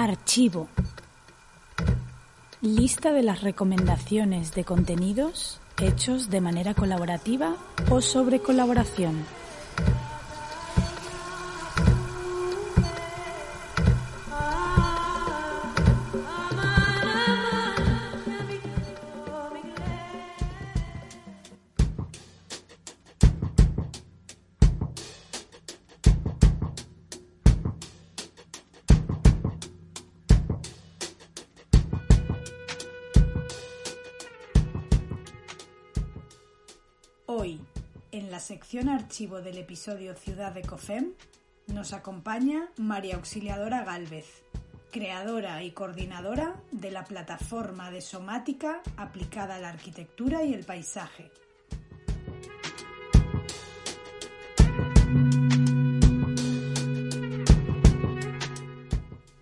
Archivo. Lista de las recomendaciones de contenidos hechos de manera colaborativa o sobre colaboración. Archivo del episodio Ciudad de COFEM, nos acompaña María Auxiliadora Gálvez, creadora y coordinadora de la plataforma de somática aplicada a la arquitectura y el paisaje.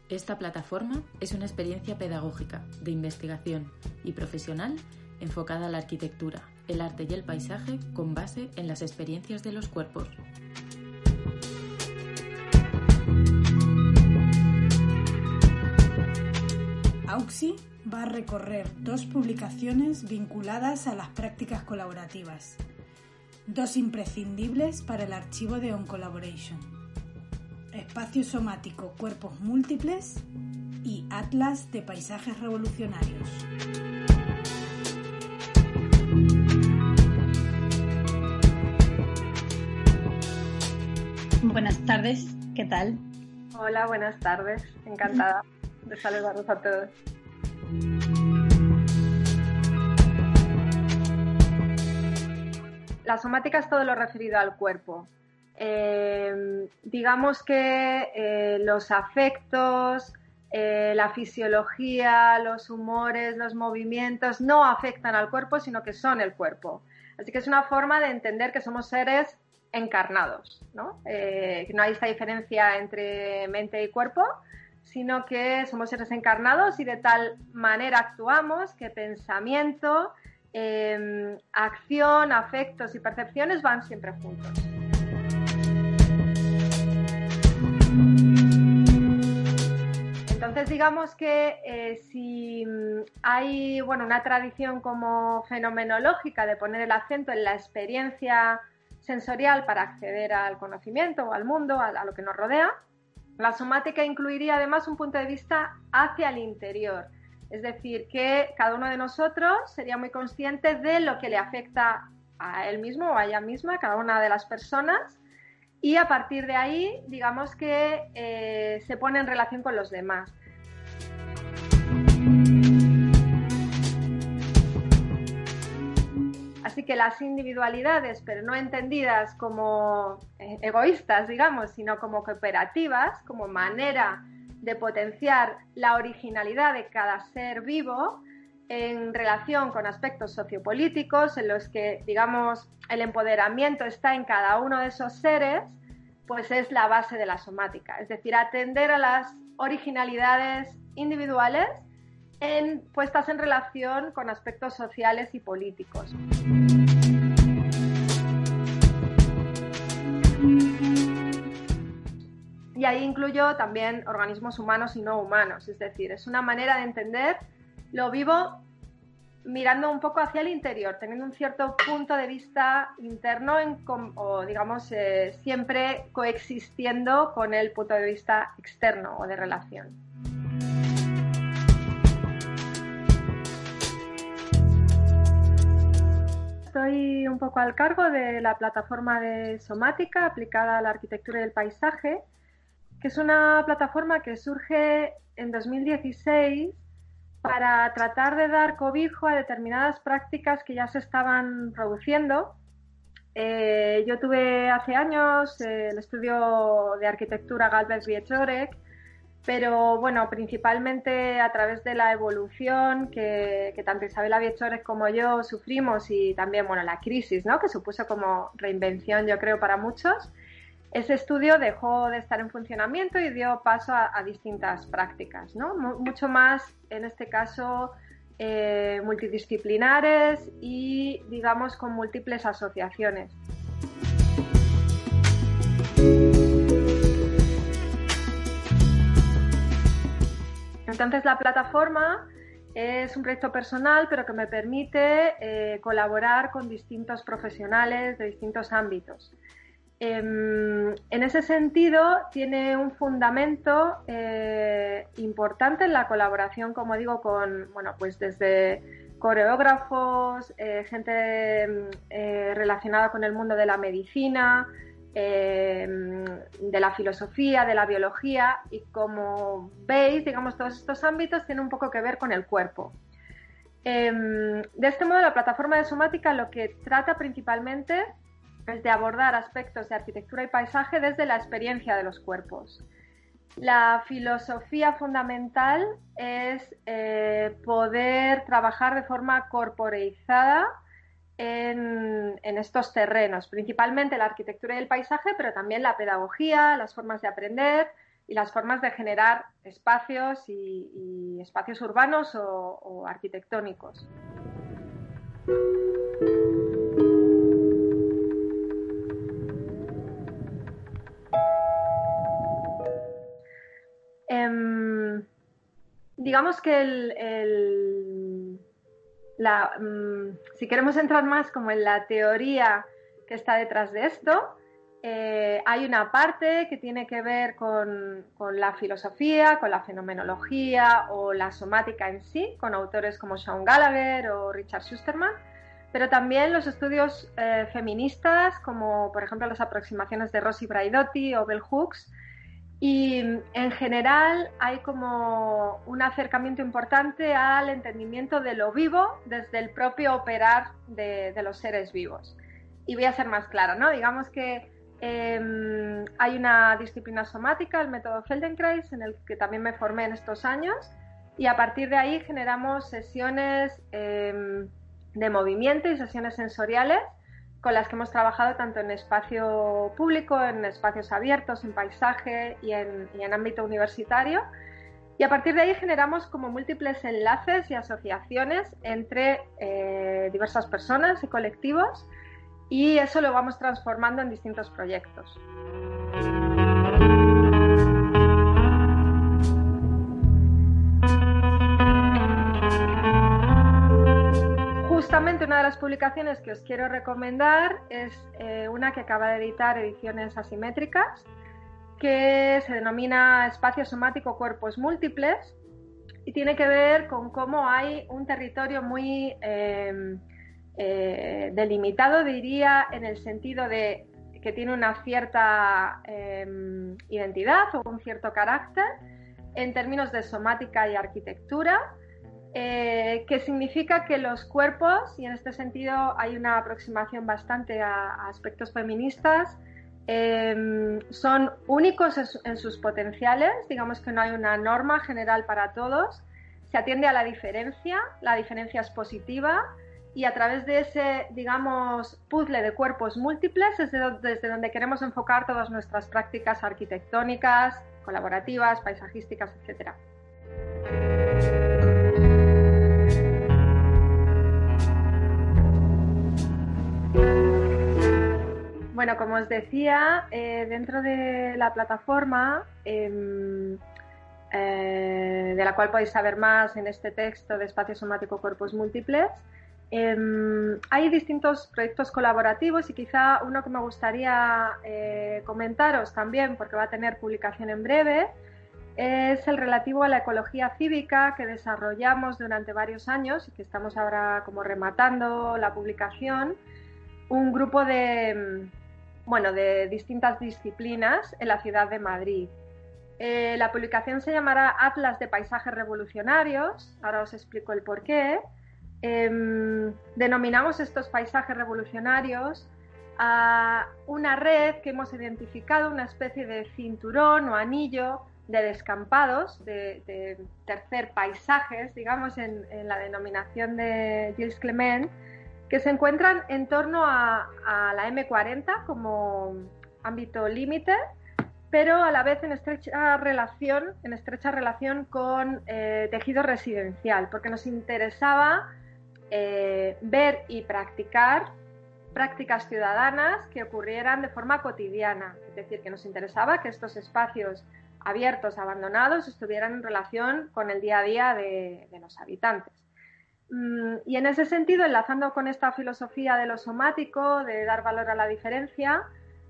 Esta plataforma es una experiencia pedagógica, de investigación y profesional enfocada a la arquitectura, el arte y el paisaje con base en las experiencias de los cuerpos. Auxi va a recorrer dos publicaciones vinculadas a las prácticas colaborativas, dos imprescindibles para el archivo de On Collaboration, Espacio Somático Cuerpos Múltiples y Atlas de Paisajes Revolucionarios. Buenas tardes, ¿qué tal? Hola, buenas tardes, encantada de saludarlos a todos. La somática es todo lo referido al cuerpo. Eh, digamos que eh, los afectos, eh, la fisiología, los humores, los movimientos no afectan al cuerpo, sino que son el cuerpo. Así que es una forma de entender que somos seres encarnados, ¿no? Eh, no hay esta diferencia entre mente y cuerpo, sino que somos seres encarnados y de tal manera actuamos que pensamiento, em, acción, afectos y percepciones van siempre juntos. Entonces, digamos que eh, si hay bueno, una tradición como fenomenológica de poner el acento en la experiencia sensorial para acceder al conocimiento o al mundo, a, lo que nos rodea. La somática incluiría además un punto de vista hacia el interior, es decir, que cada uno de nosotros sería muy consciente de lo que le afecta a él mismo o a ella misma, a cada una de las personas, y a partir de ahí, digamos que eh, se pone en relación con los demás. Así que las individualidades, pero no entendidas como eh, egoístas, digamos, sino como cooperativas, como manera de potenciar la originalidad de cada ser vivo en relación con aspectos sociopolíticos en los que, digamos, el empoderamiento está en cada uno de esos seres, pues es la base de la somática. Es decir, atender a las originalidades individuales en, puestas en relación con aspectos sociales y políticos. Y ahí incluyo también organismos humanos y no humanos, es decir, es una manera de entender lo vivo mirando un poco hacia el interior, teniendo un cierto punto de vista interno o digamos eh, siempre coexistiendo con el punto de vista externo o de relación. Estoy un poco al cargo de la plataforma de somática aplicada a la arquitectura y el paisaje, que es una plataforma que surge en 2016 para tratar de dar cobijo a determinadas prácticas que ya se estaban produciendo. Eh, yo tuve hace años eh, el estudio de arquitectura Galvez Viechorek, pero bueno, principalmente a través de la evolución que, tanto Isabel Viechores como yo sufrimos y también, bueno, la crisis, ¿no? Que supuso como reinvención, yo creo, para muchos. Ese estudio dejó de estar en funcionamiento y dio paso a, distintas prácticas, ¿no? mucho más, en este caso, eh, multidisciplinares y, digamos, con múltiples asociaciones. Entonces la plataforma es un proyecto personal, pero que me permite eh, colaborar con distintos profesionales de distintos ámbitos. Em, en ese sentido, tiene un fundamento eh, importante en la colaboración, como digo, con, bueno, pues desde coreógrafos, eh, gente relacionada con el mundo de la medicina, Em, de la filosofía, de la biología y como veis, digamos, todos estos ámbitos tienen un poco que ver con el cuerpo. Em, de este modo, la plataforma de somática lo que trata principalmente es de abordar aspectos de arquitectura y paisaje desde la experiencia de los cuerpos. La filosofía fundamental es eh, poder trabajar de forma corporeizada en, estos terrenos, principalmente la arquitectura y el paisaje, pero también la pedagogía, las formas de aprender y las formas de generar espacios y, espacios urbanos o, arquitectónicos. Em, digamos que el Mm, si queremos entrar más como en la teoría que está detrás de esto, eh, hay una parte que tiene que ver con, la filosofía, con la fenomenología o la somática en sí, con autores como Sean Gallagher o Richard Schusterman, pero también los estudios eh, feministas, como por ejemplo las aproximaciones de Rosy Braidotti o Bell Hooks, y en general hay como un acercamiento importante al entendimiento de lo vivo desde el propio operar de, los seres vivos. Y voy a ser más clara, ¿no? Digamos que em, hay una disciplina somática, el método Feldenkrais, en el que también me formé en estos años, y a partir de ahí generamos sesiones em, de movimiento y sesiones sensoriales con las que hemos trabajado tanto en espacio público, en espacios abiertos, en paisaje y en, ámbito universitario. Y a partir de ahí generamos como múltiples enlaces y asociaciones entre eh, diversas personas y colectivos y eso lo vamos transformando en distintos proyectos. Justamente una de las publicaciones que os quiero recomendar es eh, una que acaba de editar Ediciones Asimétricas, que se denomina Espacio Somático Cuerpos Múltiples y tiene que ver con cómo hay un territorio muy em, eh, delimitado, diría, en el sentido de que tiene una cierta em, identidad o un cierto carácter en términos de somática y arquitectura eh, que significa que los cuerpos, y en este sentido hay una aproximación bastante a, aspectos feministas, em, son únicos en, sus potenciales, digamos que no hay una norma general para todos, se atiende a la diferencia, la diferencia es positiva y a través de ese, digamos, puzzle de cuerpos múltiples es desde donde queremos enfocar todas nuestras prácticas arquitectónicas, colaborativas, paisajísticas, etcétera. Bueno, como os decía, eh, dentro de la plataforma, em, eh, de la cual podéis saber más en este texto de Espacio Somático Cuerpos Múltiples, em, hay distintos proyectos colaborativos y quizá uno que me gustaría eh, comentaros también, porque va a tener publicación en breve, es el relativo a la ecología cívica que desarrollamos durante varios años y que estamos ahora como rematando la publicación. Un grupo de, bueno, de distintas disciplinas en la ciudad de Madrid. Eh, la publicación se llamará Atlas de Paisajes Revolucionarios, ahora os explico el porqué. Em, denominamos estos paisajes revolucionarios a una red que hemos identificado, una especie de cinturón o anillo de descampados, de, tercer paisajes, digamos, en la denominación de Gilles Clement, que se encuentran en torno a, la M40 como ámbito límite, pero a la vez en estrecha relación, en estrecha relación con eh, tejido residencial, porque nos interesaba eh, ver y practicar prácticas ciudadanas que ocurrieran de forma cotidiana, es decir, que nos interesaba que estos espacios abiertos, abandonados, estuvieran en relación con el día a día de, los habitantes. Mm, y en ese sentido, enlazando con esta filosofía de lo somático, de dar valor a la diferencia,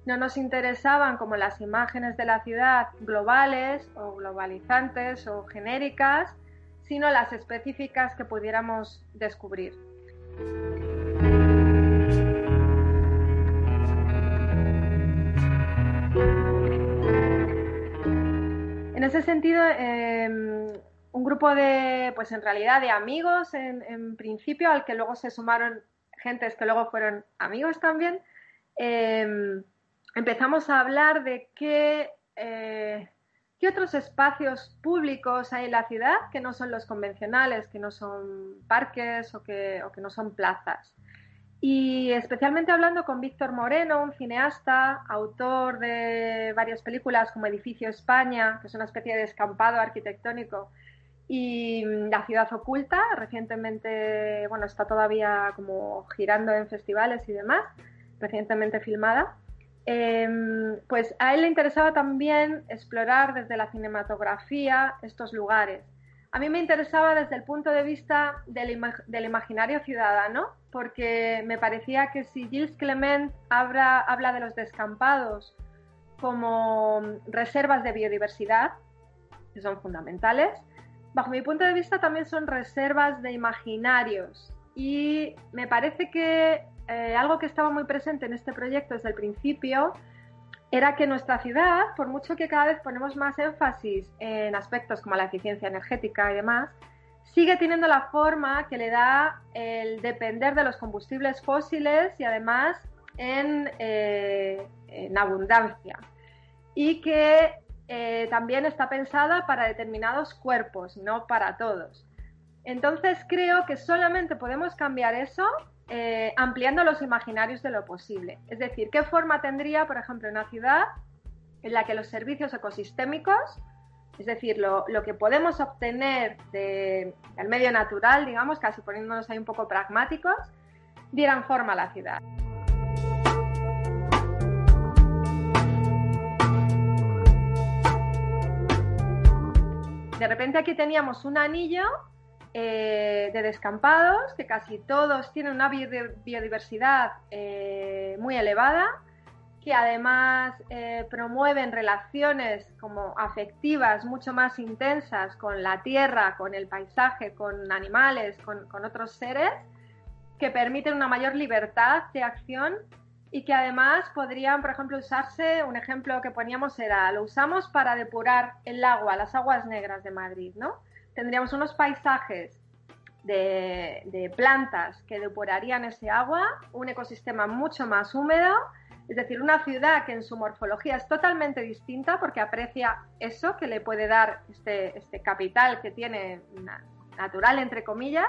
no nos interesaban como las imágenes de la ciudad globales o globalizantes o genéricas, sino las específicas que pudiéramos descubrir. En ese sentido, em, un grupo de, pues en realidad de amigos en, principio, al que luego se sumaron gentes que luego fueron amigos también, em, empezamos a hablar de qué, eh, qué otros espacios públicos hay en la ciudad que no son los convencionales, que no son parques o que, o que no son plazas. Y especialmente hablando con Víctor Moreno, un cineasta, autor de varias películas como Edificio España, que es una especie de escampado arquitectónico, y La ciudad oculta, recientemente, bueno, está todavía como girando en festivales y demás, recientemente filmada. Em, pues a él le interesaba también explorar desde la cinematografía estos lugares. A mí me interesaba desde el punto de vista del, imaginario ciudadano, porque me parecía que si Gilles Clement habla, habla de los descampados como reservas de biodiversidad, que son fundamentales, bajo mi punto de vista también son reservas de imaginarios. Y me parece que eh, algo que estaba muy presente en este proyecto desde el principio era que nuestra ciudad, por mucho que cada vez ponemos más énfasis en aspectos como la eficiencia energética y demás, sigue teniendo la forma que le da el depender de los combustibles fósiles y además en, eh, abundancia. Y que eh, también está pensada para determinados cuerpos, no para todos. Entonces creo que solamente podemos cambiar eso eh, ampliando los imaginarios de lo posible. Es decir, ¿qué forma tendría, por ejemplo, una ciudad en la que los servicios ecosistémicos, es decir, lo, que podemos obtener del medio natural, digamos, casi poniéndonos ahí un poco pragmáticos, dieran forma a la ciudad? De repente aquí teníamos un anillo eh, de descampados, que casi todos tienen una biodiversidad eh, muy elevada, que además eh, promueven relaciones como afectivas mucho más intensas con la tierra, con el paisaje, con animales, con, con otros seres, que permiten una mayor libertad de acción y que además podrían, por ejemplo, usarse, un ejemplo que poníamos era, lo usamos para depurar el agua, las aguas negras de Madrid, ¿no? tendríamos unos paisajes de, plantas que depurarían ese agua, un ecosistema mucho más húmedo, es decir, una ciudad que en su morfología es totalmente distinta porque aprecia eso que le puede dar este, este capital que tiene natural, entre comillas,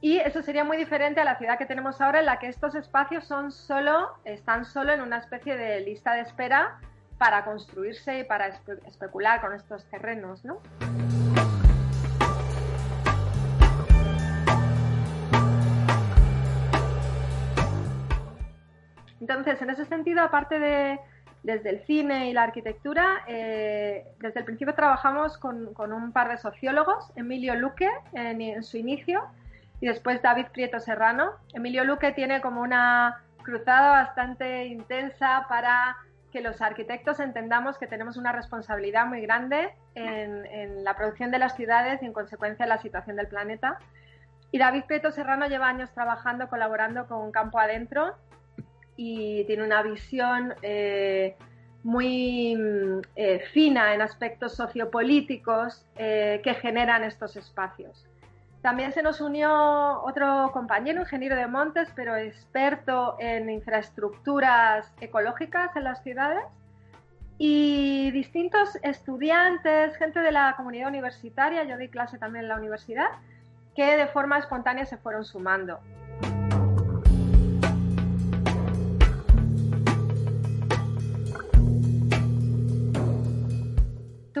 y eso sería muy diferente a la ciudad que tenemos ahora, en la que estos espacios son solo, están solo en una especie de lista de espera para construirse y para especular con estos terrenos, ¿no? Entonces, en ese sentido, aparte de desde el cine y la arquitectura, eh, desde el principio trabajamos con, un par de sociólogos, Emilio Luque en, su inicio y después David Prieto Serrano. Emilio Luque tiene como una cruzada bastante intensa para que los arquitectos entendamos que tenemos una responsabilidad muy grande en, en, la producción de las ciudades y en consecuencia en la situación del planeta. Y David Prieto Serrano lleva años trabajando, colaborando con Campo Adentro y tiene una visión eh, muy eh, fina en aspectos sociopolíticos eh, que generan estos espacios. También se nos unió otro compañero, ingeniero de montes, pero experto en infraestructuras ecológicas en las ciudades, y distintos estudiantes, gente de la comunidad universitaria, yo di clase también en la universidad, que de forma espontánea se fueron sumando.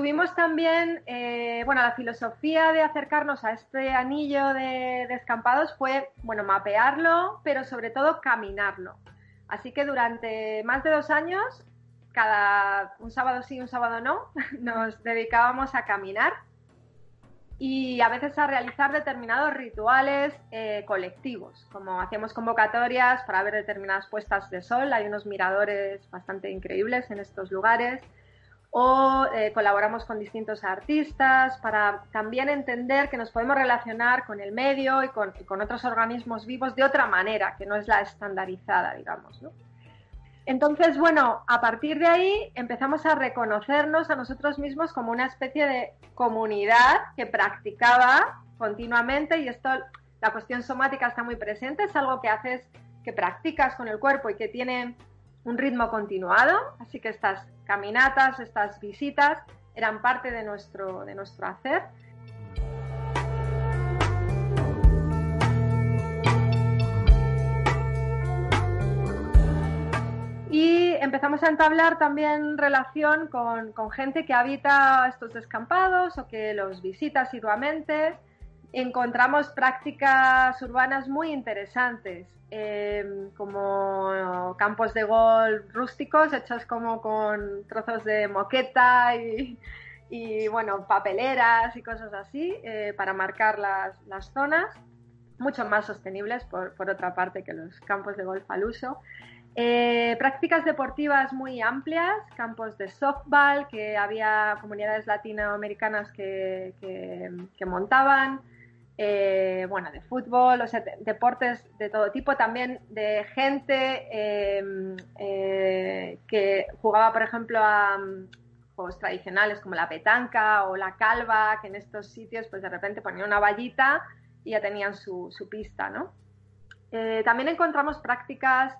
Tuvimos también, eh, bueno, la filosofía de acercarnos a este anillo de descampados fue, bueno, mapearlo, pero sobre todo caminarlo. Así que durante más de dos años cada un sábado sí, un sábado no, nos dedicábamos a caminar y a veces a realizar determinados rituales eh, colectivos, como hacíamos convocatorias para ver determinadas puestas de sol, hay unos miradores bastante increíbles en estos lugares, o eh, colaboramos con distintos artistas para también entender que nos podemos relacionar con el medio y con, y con otros organismos vivos de otra manera, que no es la estandarizada, digamos. ¿no? Entonces, bueno, a partir de ahí empezamos a reconocernos a nosotros mismos como una especie de comunidad que practicaba continuamente y esto, la cuestión somática está muy presente, es algo que haces, que practicas con el cuerpo y que tiene un ritmo continuado, así que estas caminatas, estas visitas eran parte de nuestro, de nuestro hacer. Y empezamos a entablar también relación con, con, gente que habita estos descampados o que los visita asiduamente. Encontramos prácticas urbanas muy interesantes, eh, como campos de golf rústicos hechos como con trozos de moqueta y, bueno, papeleras y cosas así eh, para marcar las, las, zonas, mucho más sostenibles por, por otra parte que los campos de golf al uso. Eh, prácticas deportivas muy amplias, campos de softball, que había comunidades latinoamericanas que, que montaban, eh, bueno, de fútbol, o sea, de, deportes de todo tipo, también de gente eh, que jugaba, por ejemplo, a um, juegos tradicionales como la petanca o la calva, que en estos sitios, pues de repente ponían una vallita y ya tenían su, su pista, ¿no? también encontramos prácticas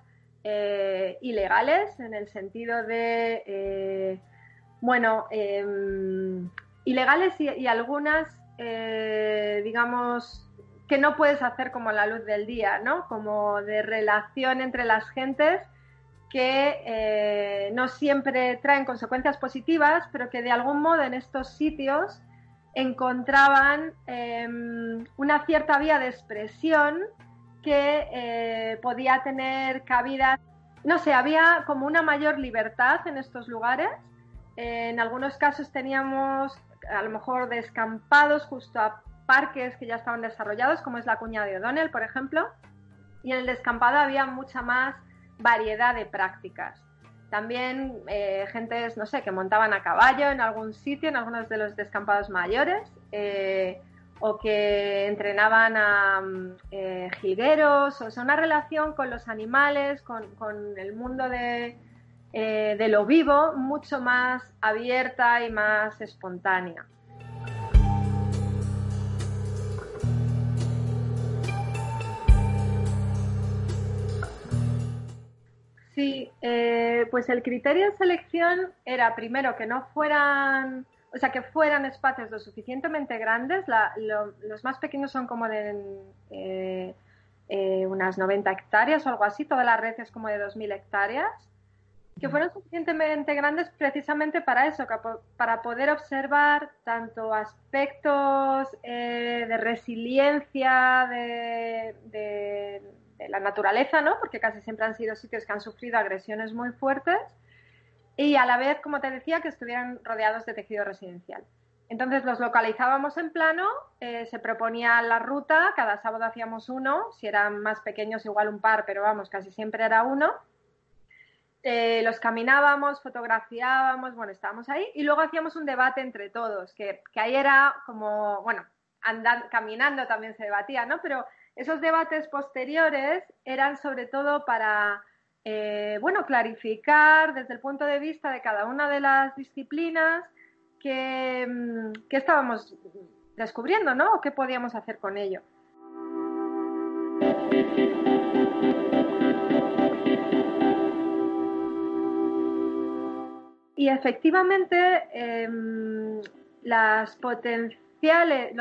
eh, ilegales en el sentido de, eh, bueno, eh, ilegales y, y algunas, eh, digamos, que no puedes hacer como la luz del día, ¿no? Como de relación entre las gentes que eh, no siempre traen consecuencias positivas, pero que de algún modo en estos sitios encontraban una cierta vía de expresión que eh, podía tener cabida. No sé, había como una mayor libertad en estos lugares. En algunos casos teníamos a lo mejor descampados justo a parques que ya estaban desarrollados, como es la cuña de O'Donnell, por ejemplo. Y en el descampado había mucha más variedad de prácticas. También eh, gentes, no sé, que montaban a caballo en algún sitio, en algunos de los descampados mayores. Eh, o que entrenaban a eh, jilgueros, o sea, una relación con los animales, con, con el mundo de, eh, de, lo vivo, mucho más abierta y más espontánea. Sí, eh, pues el criterio de selección era primero que no fueran o sea, que fueran espacios lo suficientemente grandes, los más pequeños son como de eh, unas 90 hectáreas o algo así, toda la red es como de 2.000 hectáreas, que fueron suficientemente grandes precisamente para eso, para poder observar tanto aspectos eh, de resiliencia de, la naturaleza, ¿no? porque casi siempre han sido sitios que han sufrido agresiones muy fuertes, y a la vez, como te decía, que estuvieran rodeados de tejido residencial. Entonces los localizábamos en plano, eh, se proponía la ruta, cada sábado hacíamos uno, si eran más pequeños igual un par, pero vamos, casi siempre era uno. Eh, los caminábamos, fotografiábamos, bueno, estábamos ahí y luego hacíamos un debate entre todos, que, que ahí era como, bueno, andando, caminando también se debatía, ¿no? Pero esos debates posteriores eran sobre todo para eh, bueno, clarificar desde el punto de vista de cada una de las disciplinas qué, mm, qué estábamos descubriendo, ¿no? O qué podíamos hacer con ello. Y efectivamente, eh, potenciales,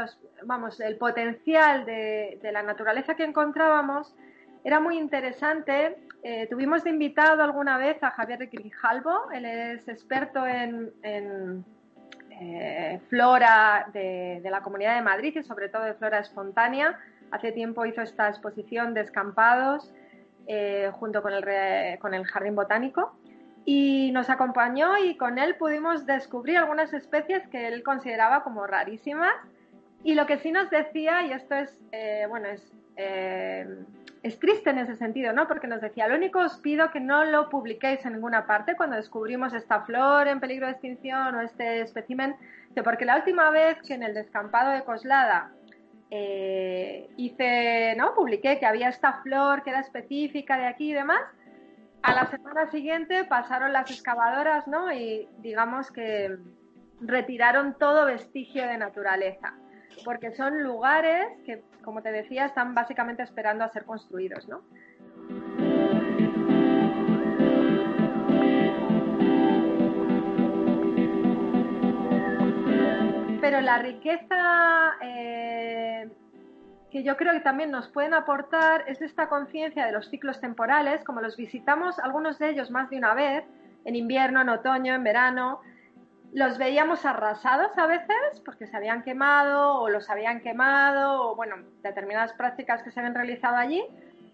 el potencial de, la naturaleza que encontrábamos era muy interesante eh, tuvimos de invitado alguna vez a Javier de Grijalvo, él es experto en, eh, flora de, de, la Comunidad de Madrid y sobre todo de flora espontánea. Hace tiempo hizo esta exposición de escampados eh, junto con el, con el Jardín Botánico. Y nos acompañó y con él pudimos descubrir algunas especies que él consideraba como rarísimas. Y lo que sí nos decía, y esto es, eh, bueno, es, eh, es triste en ese sentido, ¿no? Porque nos decía, lo único os pido que no lo publiquéis en ninguna parte cuando descubrimos esta flor en peligro de extinción o este espécimen, porque la última vez que en el descampado de Coslada eh, hice, ¿no? Publiqué que había esta flor que era específica de aquí y demás, a la semana siguiente pasaron las excavadoras, ¿no? Y digamos que retiraron todo vestigio de naturaleza, porque son lugares que, como te decía, están básicamente esperando a ser construidos, ¿no? Pero la riqueza eh, que yo creo que también nos pueden aportar es esta conciencia de los ciclos temporales, como los visitamos algunos de ellos más de una vez, en invierno, en otoño, en verano, los veíamos arrasados a veces porque se habían quemado o los habían quemado o bueno, determinadas prácticas que se habían realizado allí.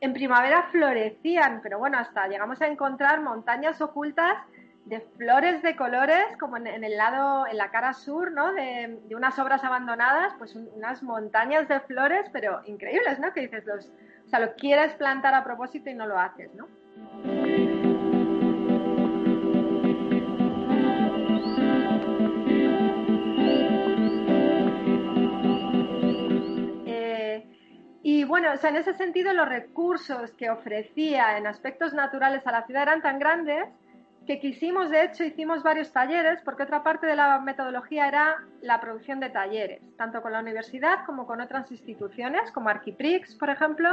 En primavera florecían, pero bueno, hasta llegamos a encontrar montañas ocultas de flores de colores, como en, el lado, en la cara sur, ¿no? De, unas obras abandonadas, pues unas montañas de flores, pero increíbles, ¿no? Que dices, los, o sea, lo quieres plantar a propósito y no lo haces, ¿no? Eh, y bueno, o sea, en ese sentido los recursos que ofrecía en aspectos naturales a la ciudad eran tan grandes que quisimos, de hecho, hicimos varios talleres, porque otra parte de la metodología era la producción de talleres, tanto con la universidad como con otras instituciones, como Arquiprix, por ejemplo,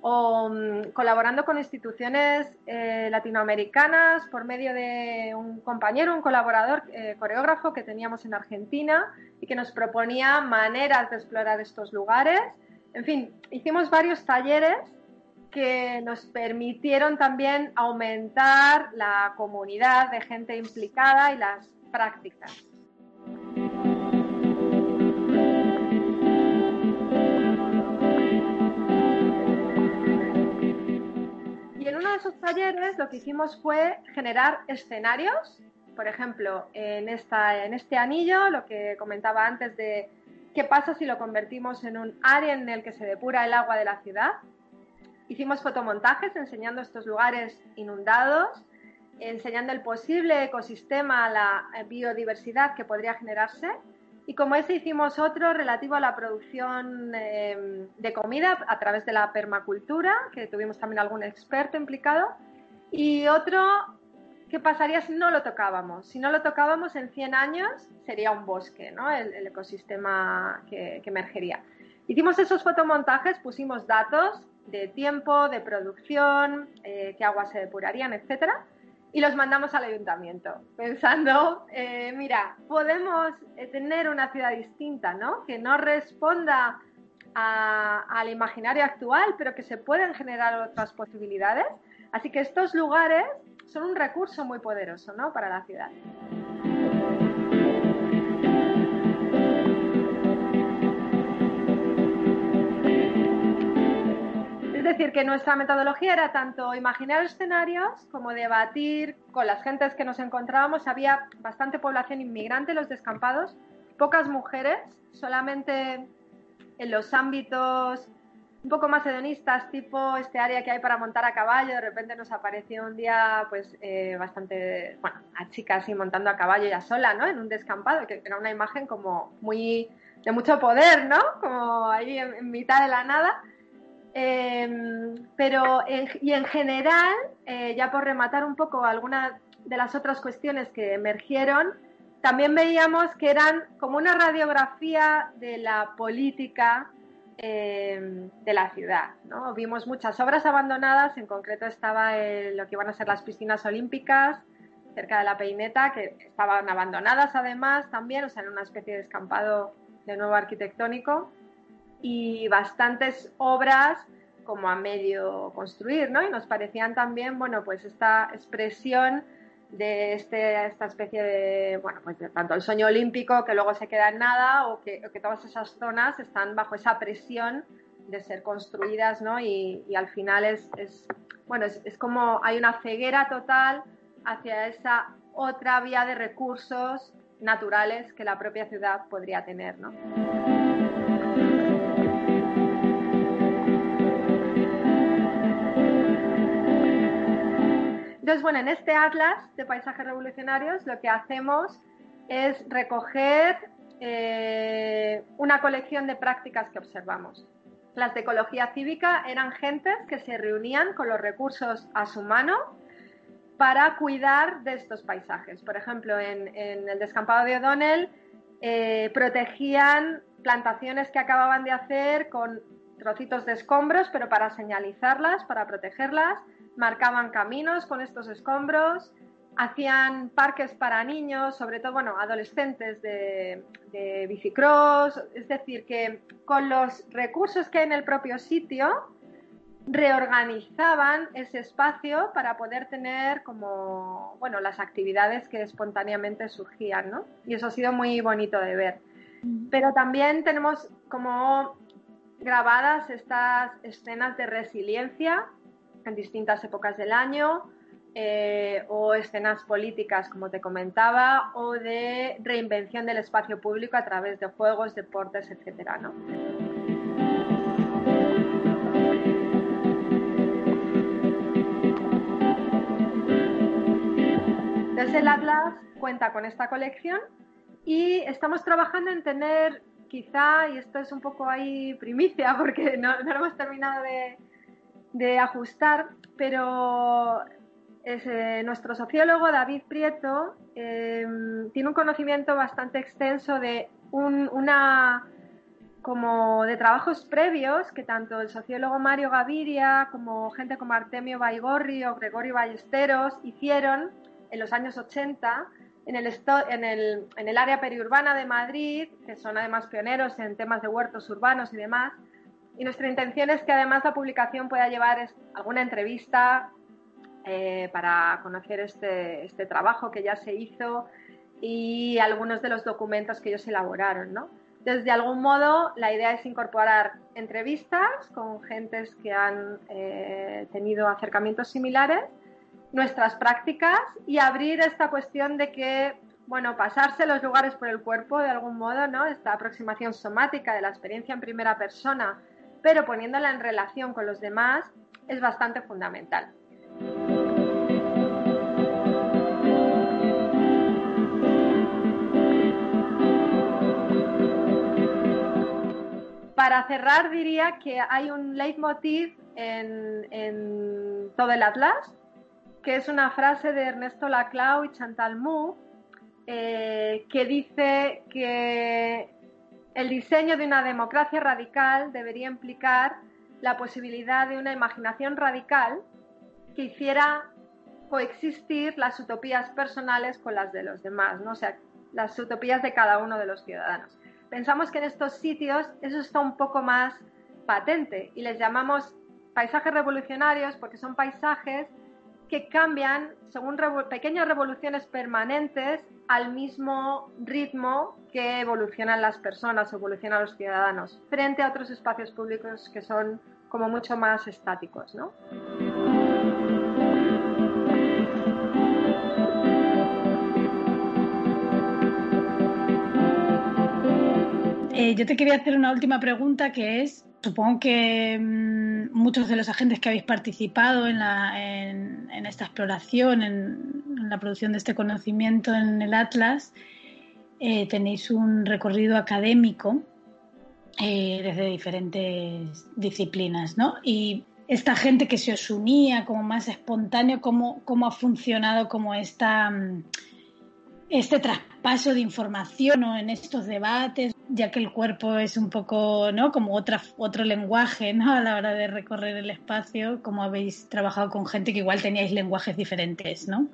o mm, colaborando con instituciones eh, latinoamericanas por medio de un compañero, un colaborador eh, coreógrafo que teníamos en Argentina y que nos proponía maneras de explorar estos lugares. En fin, hicimos varios talleres que nos permitieron también aumentar la comunidad de gente implicada y las prácticas. Y en uno de esos talleres lo que hicimos fue generar escenarios, por ejemplo, en, esta, en este anillo, lo que comentaba antes de qué pasa si lo convertimos en un área en el que se depura el agua de la ciudad, Hicimos fotomontajes enseñando estos lugares inundados, enseñando el posible ecosistema, la biodiversidad que podría generarse. Y como ese hicimos otro relativo a la producción em, de comida a través de la permacultura, que tuvimos también algún experto implicado. Y otro, ¿qué pasaría si no lo tocábamos? Si no lo tocábamos en 100 años sería un bosque, ¿no? el, ecosistema que, que emergería. Hicimos esos fotomontajes, pusimos datos de tiempo, de producción, eh, qué aguas se depurarían, etcétera, y los mandamos al ayuntamiento, pensando, eh, mira, podemos eh, tener una ciudad distinta, ¿no? Que no responda al imaginario actual, pero que se pueden generar otras posibilidades. Así que estos lugares son un recurso muy poderoso, ¿no? Para la ciudad. Es decir, que nuestra metodología era tanto imaginar escenarios como debatir con las gentes que nos encontrábamos. Había bastante población inmigrante en los descampados, pocas mujeres, solamente en los ámbitos un poco más hedonistas, tipo este área que hay para montar a caballo. De repente nos apareció un día, pues, eh, bastante, bueno, a chicas así montando a caballo ya sola, ¿no? En un descampado, que era una imagen como muy de mucho poder, ¿no? Como ahí en mitad de la nada. Em, pero, y en general, eh, ya por rematar un poco algunas de las otras cuestiones que emergieron, también veíamos que eran como una radiografía de la política em, de la ciudad. ¿no? Vimos muchas obras abandonadas, en concreto estaba lo que iban a ser las piscinas olímpicas cerca de la Peineta, que estaban abandonadas además también, o sea, en una especie de escampado de nuevo arquitectónico y bastantes obras como a medio construir, ¿no? Y nos parecían también, bueno, pues esta expresión de este, esta especie de, bueno, pues tanto el sueño olímpico que luego se queda en nada o que, todas esas zonas están bajo esa presión de ser construidas, ¿no? Y, al final es, es bueno, es, es, como hay una ceguera total hacia esa otra vía de recursos naturales que la propia ciudad podría tener. ¿no? Entonces, bueno, en este atlas de paisajes revolucionarios lo que hacemos es recoger eh, una colección de prácticas que observamos. Las de ecología cívica eran gentes que se reunían con los recursos a su mano para cuidar de estos paisajes. Por ejemplo, en, el descampado de O'Donnell eh, protegían plantaciones que acababan de hacer con trocitos de escombros, pero para señalizarlas, para protegerlas marcaban caminos con estos escombros, hacían parques para niños, sobre todo, bueno, adolescentes de, bicicross, es decir, que con los recursos que hay en el propio sitio, reorganizaban ese espacio para poder tener como, bueno, las actividades que espontáneamente surgían, ¿no? Y eso ha sido muy bonito de ver. Pero también tenemos como grabadas estas escenas de resiliencia en distintas épocas del año, eh, o escenas políticas, como te comentaba, o de reinvención del espacio público a través de juegos, deportes, etcétera, ¿no? Entonces el Atlas cuenta con esta colección y estamos trabajando en tener quizá, y esto es un poco ahí primicia porque no, no lo hemos terminado de, de ajustar, pero eh, nuestro sociólogo David Prieto em, tiene un conocimiento bastante extenso de una como de trabajos previos que tanto el sociólogo Mario Gaviria como gente como Artemio Baigorri o Gregorio Ballesteros hicieron en los años 80 en el, en, el, en el área periurbana de Madrid, que son además pioneros en temas de huertos urbanos y demás, y nuestra intención es que además la publicación pueda llevar alguna entrevista eh, para conocer este, este, trabajo que ya se hizo y algunos de los documentos que ellos elaboraron, ¿no? Entonces, de algún modo, la idea es incorporar entrevistas con gentes que han eh, tenido acercamientos similares, nuestras prácticas y abrir esta cuestión de que, bueno, pasarse los lugares por el cuerpo de algún modo, ¿no? Esta aproximación somática de la experiencia en primera persona pero poniéndola en relación con los demás es bastante fundamental. Para cerrar diría que hay un leitmotiv en, todo el Atlas, que es una frase de Ernesto Laclau y Chantal Mouffe, eh, que dice que el diseño de una democracia radical debería implicar la posibilidad de una imaginación radical que hiciera coexistir las utopías personales con las de los demás, ¿no? o sea, las utopías de cada uno de los ciudadanos. Pensamos que en estos sitios eso está un poco más patente y les llamamos paisajes revolucionarios porque son paisajes que cambian según pequeñas revoluciones permanentes al mismo ritmo que evolucionan las personas, evolucionan los ciudadanos, frente a otros espacios públicos que son como mucho más estáticos, ¿no? Eh, yo te quería hacer una última pregunta que es, supongo que mm, muchos de los agentes que habéis participado en, esta exploración, en, la producción de este conocimiento en el Atlas, eh, tenéis un recorrido académico eh, desde diferentes disciplinas, ¿no? Y esta gente que se os unía como más espontáneo, ¿cómo, cómo ha funcionado como esta, mm, este traspaso de información ¿no? en estos debates? ya que el cuerpo es un poco, ¿no? Como otra, otro lenguaje, ¿no? A la hora de recorrer el espacio, como habéis trabajado con gente que igual teníais lenguajes diferentes, ¿no?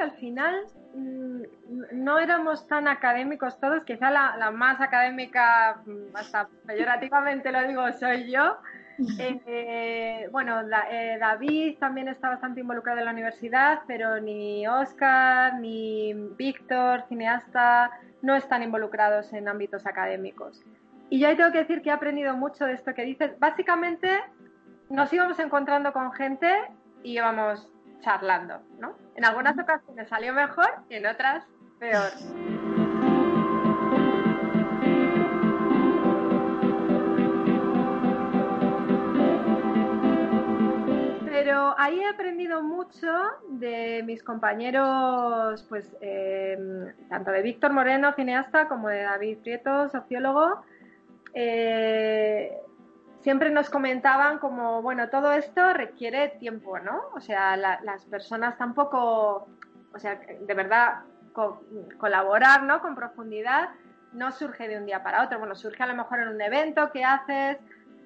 Que al final mm, no éramos tan académicos todos, quizá la, la más académica, mm, hasta peyorativamente lo digo, soy yo, Eh, bueno, eh, David también está bastante involucrado en la universidad, pero ni Oscar, ni Víctor, cineasta, no están involucrados en ámbitos académicos. Y yo ahí tengo que decir que he aprendido mucho de esto que dices. Básicamente nos íbamos encontrando con gente y íbamos charlando, ¿no? En algunas ocasiones salió mejor y en otras peor. Pero ahí he aprendido mucho de mis compañeros, pues em, tanto de Víctor Moreno, cineasta, como de David Prieto, sociólogo. Eh, siempre nos comentaban como, bueno, todo esto requiere tiempo, ¿no? O sea, las personas tampoco, o sea, de verdad, colaborar, ¿no? Con profundidad no surge de un día para otro. Bueno, surge a lo mejor en un evento que haces,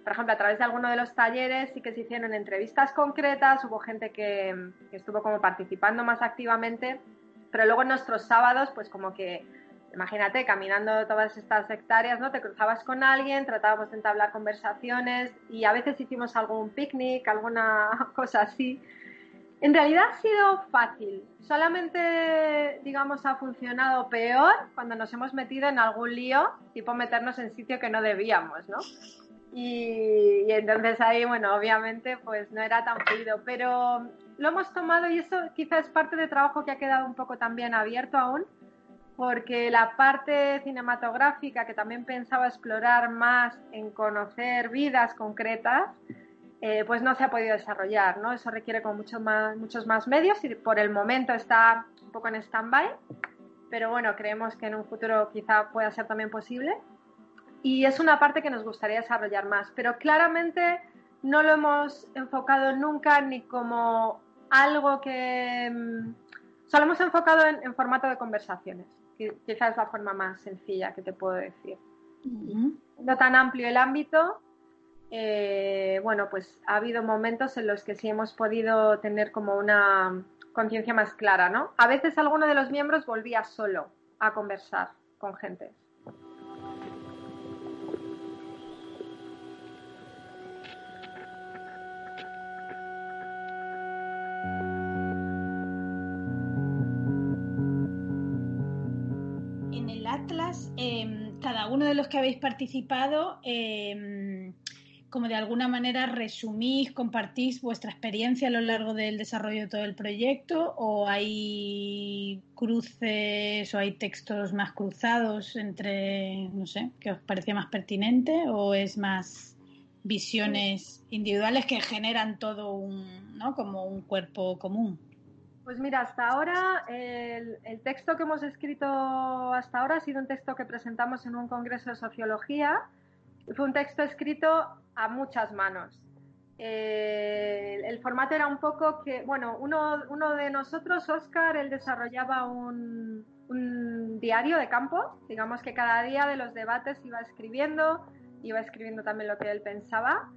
por ejemplo, a través de alguno de los talleres sí que se hicieron entrevistas concretas, hubo gente que, que estuvo como participando más activamente, pero luego en nuestros sábados, pues como que imagínate, caminando todas estas hectáreas, ¿no? Te cruzabas con alguien, tratábamos de entablar conversaciones y a veces hicimos algún picnic, alguna cosa así. En realidad ha sido fácil, solamente, digamos, ha funcionado peor cuando nos hemos metido en algún lío, tipo meternos en sitio que no debíamos, ¿no? Y, y entonces ahí, bueno, obviamente, pues no era tan fluido, pero lo hemos tomado y eso quizás es parte de trabajo que ha quedado un poco también abierto aún, porque la parte cinematográfica que también pensaba explorar más en conocer vidas concretas, eh, pues no se ha podido desarrollar, ¿no? Eso requiere con mucho más, muchos más medios y por el momento está un poco en stand-by, pero bueno, creemos que en un futuro quizá pueda ser también posible. Y es una parte que nos gustaría desarrollar más, pero claramente no lo hemos enfocado nunca ni como algo que... Mm, solo hemos enfocado en formato de conversaciones quizás es la forma más sencilla que te puedo decir. No tan amplio el ámbito, eh, bueno, pues ha habido momentos en los que sí hemos podido tener como una conciencia más clara, ¿no? A veces alguno de los miembros volvía solo a conversar con gente. Los que habéis participado, em, como de alguna manera resumís, compartís vuestra experiencia a lo largo del desarrollo de todo el proyecto o hay cruces o hay textos más cruzados entre, no sé, que os parecía más pertinente o es más visiones individuales que generan todo un, ¿no? como un cuerpo común? Pues mira, hasta ahora el, texto que hemos escrito hasta ahora ha sido un texto que presentamos en un congreso de sociología. Fue un texto escrito a muchas manos. Eh, el, formato era un poco que, bueno, uno, uno de nosotros, Oscar, él desarrollaba un, diario de campo, digamos que cada día de los debates iba escribiendo, iba escribiendo también lo que él pensaba.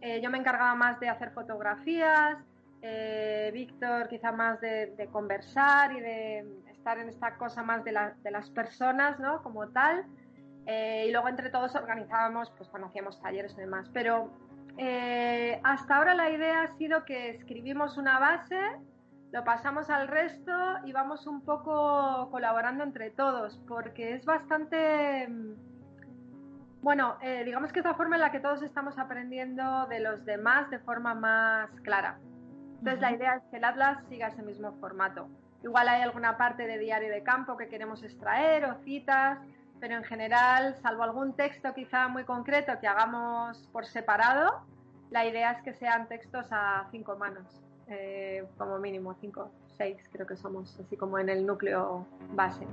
Eh, yo me encargaba más de hacer fotografías, eh, Víctor quizá más de, conversar y de estar en esta cosa más de, las personas, ¿no? Como tal. Eh, y luego entre todos organizábamos, pues cuando hacíamos talleres y demás. Pero eh, hasta ahora la idea ha sido que escribimos una base, lo pasamos al resto y vamos un poco colaborando entre todos, porque es bastante... Bueno, digamos que es la forma en la que todos estamos aprendiendo de los demás de forma más clara. Entonces la idea es que el Atlas siga ese mismo formato. Igual hay alguna parte de diario de campo que queremos extraer o citas, pero en general, salvo algún texto quizá muy concreto que hagamos por separado, la idea es que sean textos a cinco manos, eh, como mínimo cinco, seis creo que somos, así como en el núcleo base.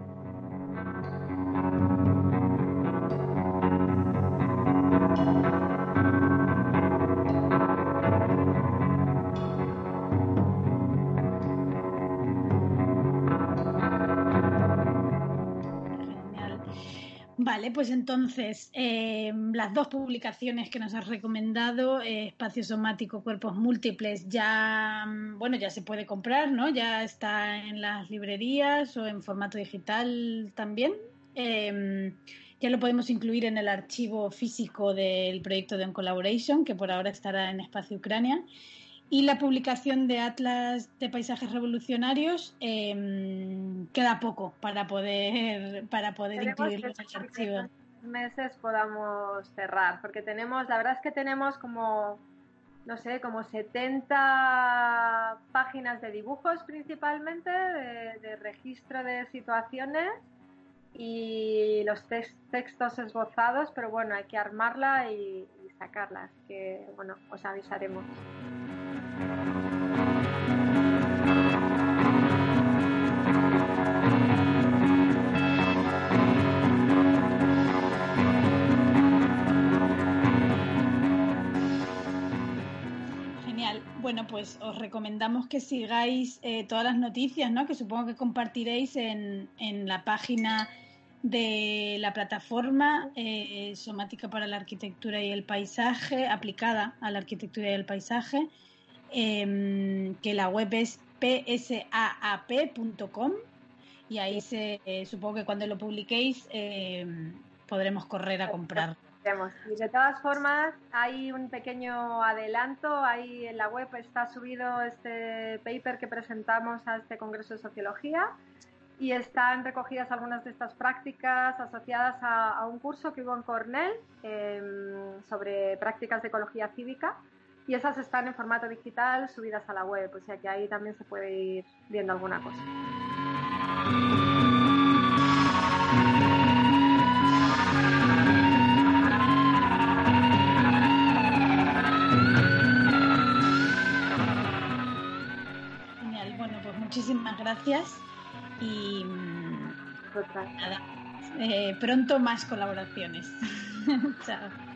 Vale, pues entonces, em, las dos publicaciones que nos has recomendado, eh, Espacio Somático, Cuerpos Múltiples, ya, mm, bueno, ya se puede comprar, ¿no? Ya está en las librerías o en formato digital también. em, ya lo podemos incluir en el archivo físico del proyecto de On Collaboration, que por ahora estará en Espacio Ucrania. Y la publicación de Atlas de Paisajes Revolucionarios em, queda poco para poder, para poder incluirlo en el archivo. meses podamos cerrar, porque tenemos, la verdad es que tenemos como no sé, como 70 páginas de dibujos principalmente, de, registro de situaciones y los textos esbozados, pero bueno, hay que armarla y, y sacarlas, que bueno, os avisaremos. Bueno, pues os recomendamos que sigáis eh, todas las noticias, ¿no? Que supongo que compartiréis en, la página de la plataforma eh, Somática para la Arquitectura y el Paisaje, aplicada a la arquitectura y el paisaje, em, que la web es psaap.com y ahí se, eh, supongo que cuando lo publiquéis em, podremos correr a comprar. Y de todas formas, hay un pequeño adelanto. Ahí en la web está subido este paper que presentamos a este Congreso de Sociología y están recogidas algunas de estas prácticas asociadas a, un curso que hubo en Cornell em, sobre prácticas de ecología cívica y esas están en formato digital subidas a la web, o sea que ahí también se puede ir viendo alguna cosa. muchísimas gracias y mm, nada, eh, pronto más colaboraciones. Chao.